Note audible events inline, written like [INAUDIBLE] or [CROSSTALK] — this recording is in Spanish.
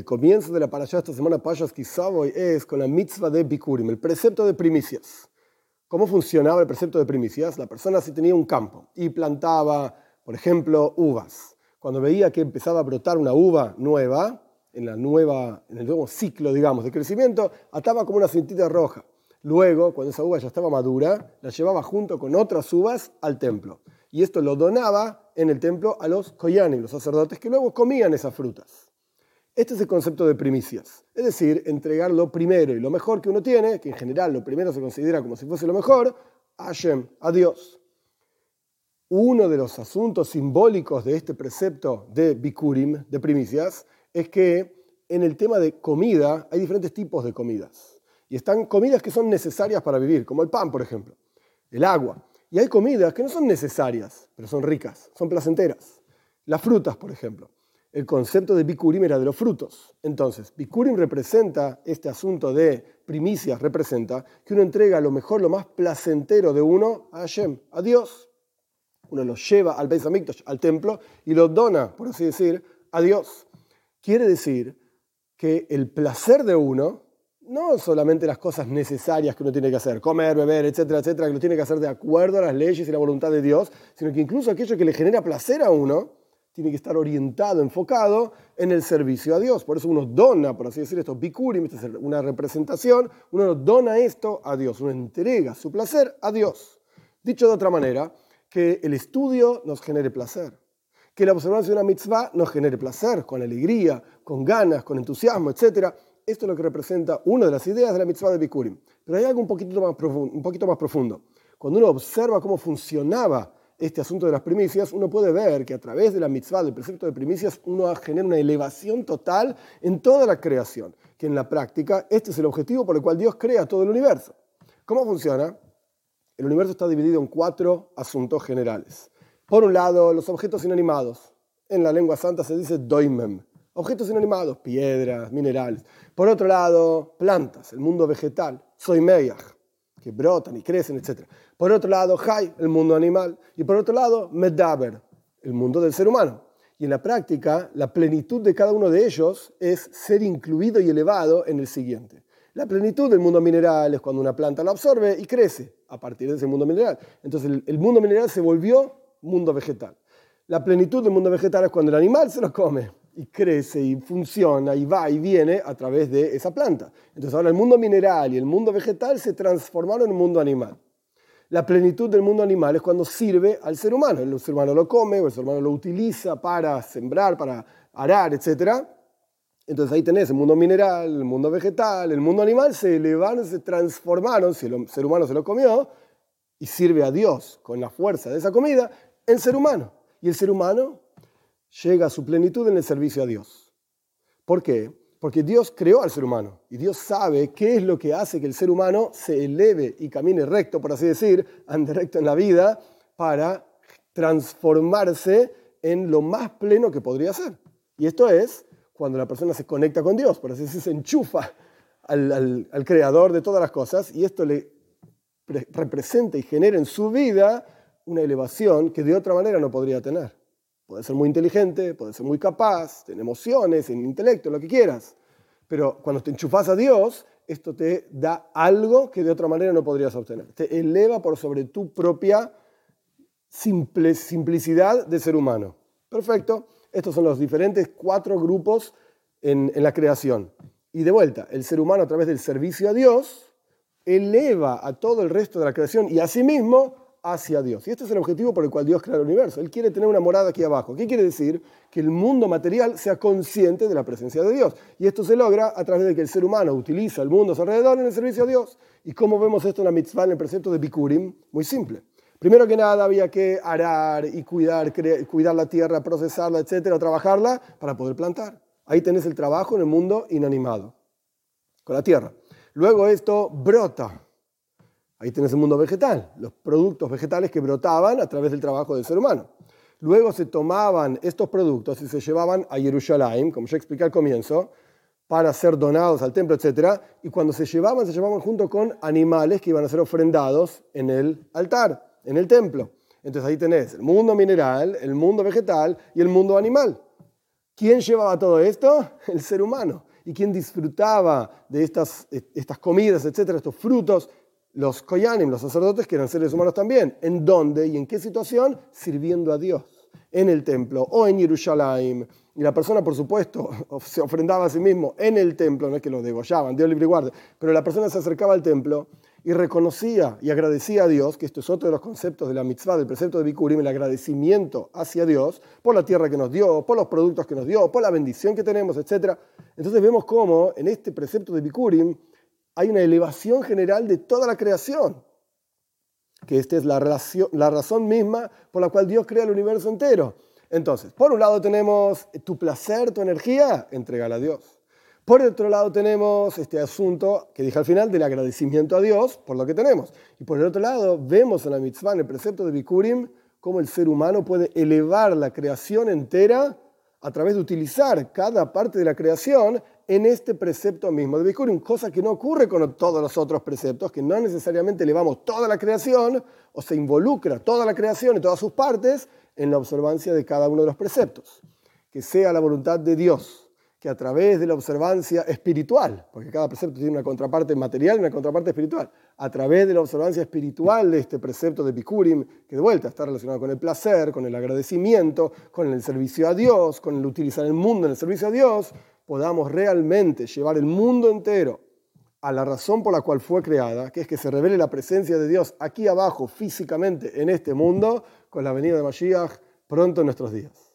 el comienzo de la parashá esta semana, Payas Kisaboy, es con la mitzvah de Bikurim, el precepto de primicias. ¿Cómo funcionaba el precepto de primicias? La persona si tenía un campo y plantaba, por ejemplo, uvas. Cuando veía que empezaba a brotar una uva nueva, en, la nueva, en el nuevo ciclo, digamos, de crecimiento, ataba como una cintita roja. Luego, cuando esa uva ya estaba madura, la llevaba junto con otras uvas al templo. Y esto lo donaba en el templo a los koyanim, los sacerdotes, que luego comían esas frutas. Este es el concepto de primicias, es decir, entregar lo primero y lo mejor que uno tiene, que en general lo primero se considera como si fuese lo mejor, a Hashem, a Dios. Uno de los asuntos simbólicos de este precepto de Bikurim, de primicias, es que en el tema de comida hay diferentes tipos de comidas. Y están comidas que son necesarias para vivir, como el pan, por ejemplo, el agua. Y hay comidas que no son necesarias, pero son ricas, son placenteras. Las frutas, por ejemplo. El concepto de Bikurim era de los frutos. Entonces, Bikurim representa este asunto de primicias, representa que uno entrega lo mejor, lo más placentero de uno a Hashem, a Dios. Uno lo lleva al Beis Hamikdash, al templo, y lo dona, por así decir, a Dios. Quiere decir que el placer de uno no solamente las cosas necesarias que uno tiene que hacer, comer, beber, etcétera, etcétera, que lo tiene que hacer de acuerdo a las leyes y la voluntad de Dios, sino que incluso aquello que le genera placer a uno tiene que estar orientado, enfocado en el servicio a Dios. Por eso uno dona, por así decir, esto, bikurim, esta es una representación, uno dona esto a Dios, uno entrega su placer a Dios. Dicho de otra manera, que el estudio nos genere placer que la observancia de una mitzvah nos genere placer, con alegría, con ganas, con entusiasmo, etc. Esto es lo que representa una de las ideas de la mitzvah de Bikurim. Pero hay algo un poquito más profundo. Un poquito más profundo. Cuando uno observa cómo funcionaba este asunto de las primicias, uno puede ver que a través de la mitzvah, del precepto de primicias, uno genera una elevación total en toda la creación, que en la práctica este es el objetivo por el cual Dios crea todo el universo. ¿Cómo funciona? El universo está dividido en cuatro asuntos generales. Por un lado, los objetos inanimados. En la lengua santa se dice doimem. Objetos inanimados, piedras, minerales. Por otro lado, plantas, el mundo vegetal, soimeyach, que brotan y crecen, etc. Por otro lado, hay, el mundo animal. Y por otro lado, medaber, el mundo del ser humano. Y en la práctica, la plenitud de cada uno de ellos es ser incluido y elevado en el siguiente. La plenitud del mundo mineral es cuando una planta lo absorbe y crece a partir de ese mundo mineral. Entonces el, el mundo mineral se volvió mundo vegetal. La plenitud del mundo vegetal es cuando el animal se lo come y crece y funciona y va y viene a través de esa planta. Entonces ahora el mundo mineral y el mundo vegetal se transformaron en un mundo animal. La plenitud del mundo animal es cuando sirve al ser humano. El ser humano lo come el ser humano lo utiliza para sembrar, para arar, etc. Entonces ahí tenés el mundo mineral, el mundo vegetal, el mundo animal se elevaron, se transformaron, si el ser humano se lo comió, y sirve a Dios con la fuerza de esa comida, el ser humano. Y el ser humano llega a su plenitud en el servicio a Dios. ¿Por qué? Porque Dios creó al ser humano y Dios sabe qué es lo que hace que el ser humano se eleve y camine recto, por así decir, ande recto en la vida, para transformarse en lo más pleno que podría ser. Y esto es cuando la persona se conecta con Dios, por así decir, se enchufa al, al creador de todas las cosas y esto le representa y genera en su vida una elevación que de otra manera no podría tener. Puede ser muy inteligente, puede ser muy capaz, tener emociones, en intelecto, lo que quieras. Pero cuando te enchufas a Dios, esto te da algo que de otra manera no podrías obtener. Te eleva por sobre tu propia simple, simplicidad de ser humano. Perfecto. Estos son los diferentes cuatro grupos en, en la creación. Y de vuelta, el ser humano a través del servicio a Dios eleva a todo el resto de la creación y a sí mismo hacia Dios. Y este es el objetivo por el cual Dios crea el universo. Él quiere tener una morada aquí abajo. ¿Qué quiere decir? Que el mundo material sea consciente de la presencia de Dios. Y esto se logra a través de que el ser humano utiliza el mundo a su alrededor en el servicio a Dios. ¿Y cómo vemos esto en la mitzvah, en el precepto de Bikurim? Muy simple. Primero que nada había que arar y cuidar, cuidar la tierra, procesarla, etcétera, trabajarla para poder plantar. Ahí tenés el trabajo en el mundo inanimado, con la tierra. Luego esto brota. Ahí tenés el mundo vegetal, los productos vegetales que brotaban a través del trabajo del ser humano. Luego se tomaban estos productos y se llevaban a Jerusalén, como ya expliqué al comienzo, para ser donados al templo, etc. Y cuando se llevaban, se llevaban junto con animales que iban a ser ofrendados en el altar, en el templo. Entonces ahí tenés el mundo mineral, el mundo vegetal y el mundo animal. ¿Quién llevaba todo esto? El ser humano. ¿Y quién disfrutaba de estas, estas comidas, etcétera, estos frutos? Los koyanim, los sacerdotes, que eran seres humanos también. ¿En dónde y en qué situación? Sirviendo a Dios. En el templo o en Jerusalén. Y la persona, por supuesto, [LAUGHS] se ofrendaba a sí mismo en el templo, no es que lo degollaban, Dios libre y guarde, pero la persona se acercaba al templo y reconocía y agradecía a Dios, que esto es otro de los conceptos de la mitzvah, del precepto de Bikurim, el agradecimiento hacia Dios por la tierra que nos dio, por los productos que nos dio, por la bendición que tenemos, etc. Entonces vemos cómo en este precepto de Bikurim hay una elevación general de toda la creación, que esta es la, razón misma por la cual Dios crea el universo entero. Entonces, por un lado tenemos tu placer, tu energía, entregala a Dios. Por otro lado tenemos este asunto que dije al final del agradecimiento a Dios por lo que tenemos. Y por el otro lado vemos en la mitzvah, en el precepto de Bikurim, cómo el ser humano puede elevar la creación entera a través de utilizar cada parte de la creación en este precepto mismo de Bikurim, cosa que no ocurre con todos los otros preceptos, que no necesariamente elevamos toda la creación o se involucra toda la creación y todas sus partes en la observancia de cada uno de los preceptos. Que sea la voluntad de Dios que a través de la observancia espiritual, porque cada precepto tiene una contraparte material y una contraparte espiritual, a través de la observancia espiritual de este precepto de Bikurim, que de vuelta está relacionado con el placer, con el agradecimiento, con el servicio a Dios, con el utilizar el mundo en el servicio a Dios, podamos realmente llevar el mundo entero a la razón por la cual fue creada, que es que se revele la presencia de Dios aquí abajo físicamente en este mundo, con la venida de Mashiach pronto en nuestros días.